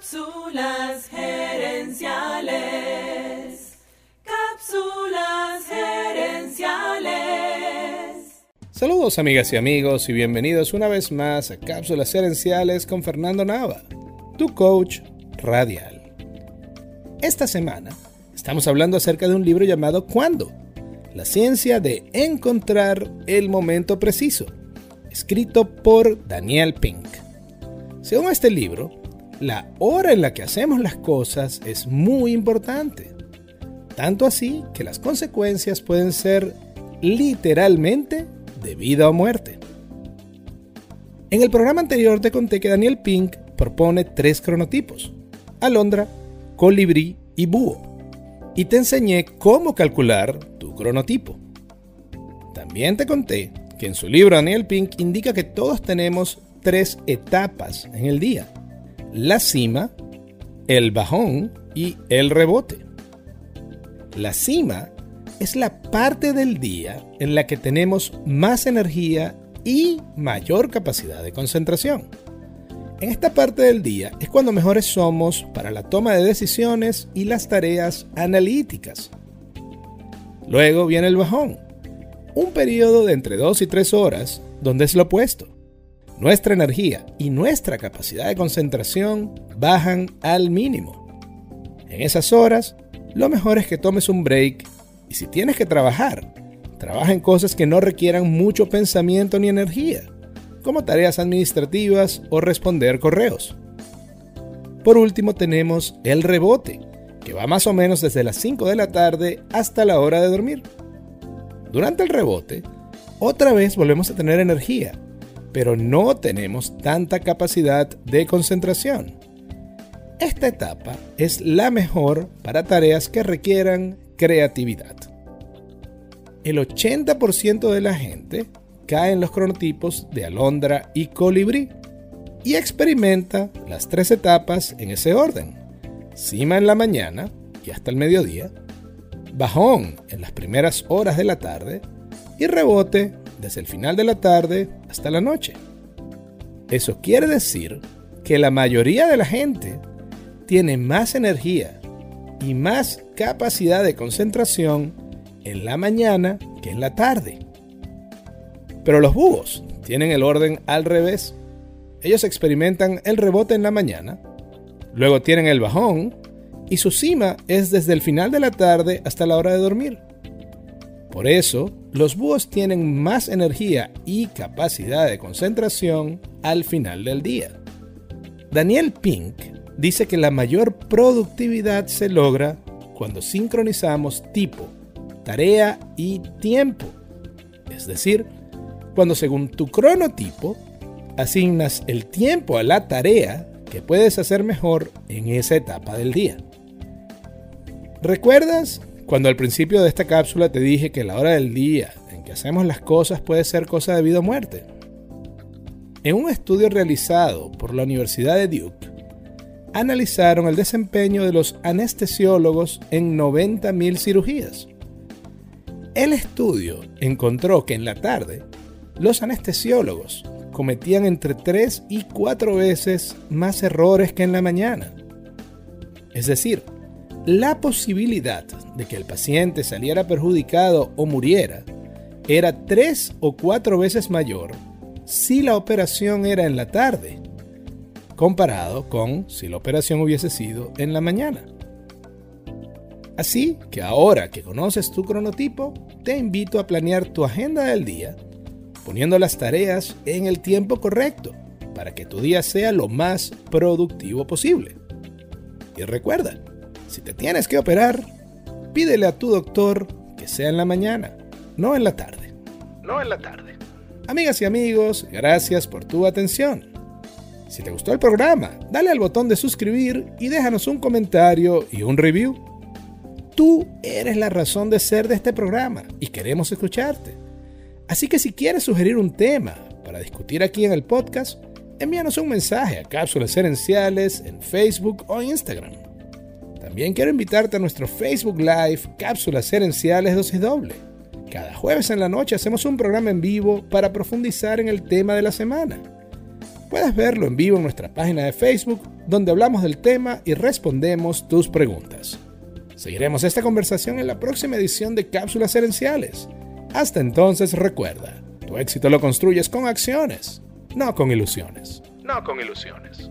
Cápsulas gerenciales. Cápsulas gerenciales. Saludos amigas y amigos y bienvenidos una vez más a Cápsulas gerenciales con Fernando Nava, tu coach radial. Esta semana estamos hablando acerca de un libro llamado ¿Cuándo? La ciencia de encontrar el momento preciso, escrito por Daniel Pink. Según este libro, la hora en la que hacemos las cosas es muy importante. Tanto así que las consecuencias pueden ser literalmente de vida o muerte. En el programa anterior te conté que Daniel Pink propone tres cronotipos, alondra, colibrí y búho, y te enseñé cómo calcular tu cronotipo. También te conté que en su libro Daniel Pink indica que todos tenemos tres etapas en el día la cima, el bajón y el rebote. La cima es la parte del día en la que tenemos más energía y mayor capacidad de concentración. En esta parte del día es cuando mejores somos para la toma de decisiones y las tareas analíticas. Luego viene el bajón, un periodo de entre 2 y 3 horas donde es lo opuesto nuestra energía y nuestra capacidad de concentración bajan al mínimo. En esas horas, lo mejor es que tomes un break y si tienes que trabajar, trabaja en cosas que no requieran mucho pensamiento ni energía, como tareas administrativas o responder correos. Por último tenemos el rebote, que va más o menos desde las 5 de la tarde hasta la hora de dormir. Durante el rebote, otra vez volvemos a tener energía pero no tenemos tanta capacidad de concentración. Esta etapa es la mejor para tareas que requieran creatividad. El 80% de la gente cae en los cronotipos de alondra y colibrí y experimenta las tres etapas en ese orden. Cima en la mañana y hasta el mediodía, bajón en las primeras horas de la tarde y rebote desde el final de la tarde hasta la noche. Eso quiere decir que la mayoría de la gente tiene más energía y más capacidad de concentración en la mañana que en la tarde. Pero los búhos tienen el orden al revés. Ellos experimentan el rebote en la mañana, luego tienen el bajón y su cima es desde el final de la tarde hasta la hora de dormir. Por eso, los búhos tienen más energía y capacidad de concentración al final del día. Daniel Pink dice que la mayor productividad se logra cuando sincronizamos tipo, tarea y tiempo. Es decir, cuando según tu cronotipo asignas el tiempo a la tarea que puedes hacer mejor en esa etapa del día. ¿Recuerdas cuando al principio de esta cápsula te dije que la hora del día en que hacemos las cosas puede ser cosa de vida o muerte. En un estudio realizado por la Universidad de Duke, analizaron el desempeño de los anestesiólogos en 90.000 cirugías. El estudio encontró que en la tarde los anestesiólogos cometían entre 3 y 4 veces más errores que en la mañana. Es decir, la posibilidad de que el paciente saliera perjudicado o muriera era tres o cuatro veces mayor si la operación era en la tarde, comparado con si la operación hubiese sido en la mañana. Así que ahora que conoces tu cronotipo, te invito a planear tu agenda del día, poniendo las tareas en el tiempo correcto, para que tu día sea lo más productivo posible. Y recuerda, si te tienes que operar, pídele a tu doctor que sea en la mañana, no en la tarde. No en la tarde. Amigas y amigos, gracias por tu atención. Si te gustó el programa, dale al botón de suscribir y déjanos un comentario y un review. Tú eres la razón de ser de este programa y queremos escucharte. Así que si quieres sugerir un tema para discutir aquí en el podcast, envíanos un mensaje a Cápsulas Herenciales en Facebook o Instagram. También quiero invitarte a nuestro Facebook Live Cápsulas Herenciales Dosis Doble. Cada jueves en la noche hacemos un programa en vivo para profundizar en el tema de la semana. Puedes verlo en vivo en nuestra página de Facebook, donde hablamos del tema y respondemos tus preguntas. Seguiremos esta conversación en la próxima edición de Cápsulas Herenciales. Hasta entonces recuerda, tu éxito lo construyes con acciones, no con ilusiones. No con ilusiones.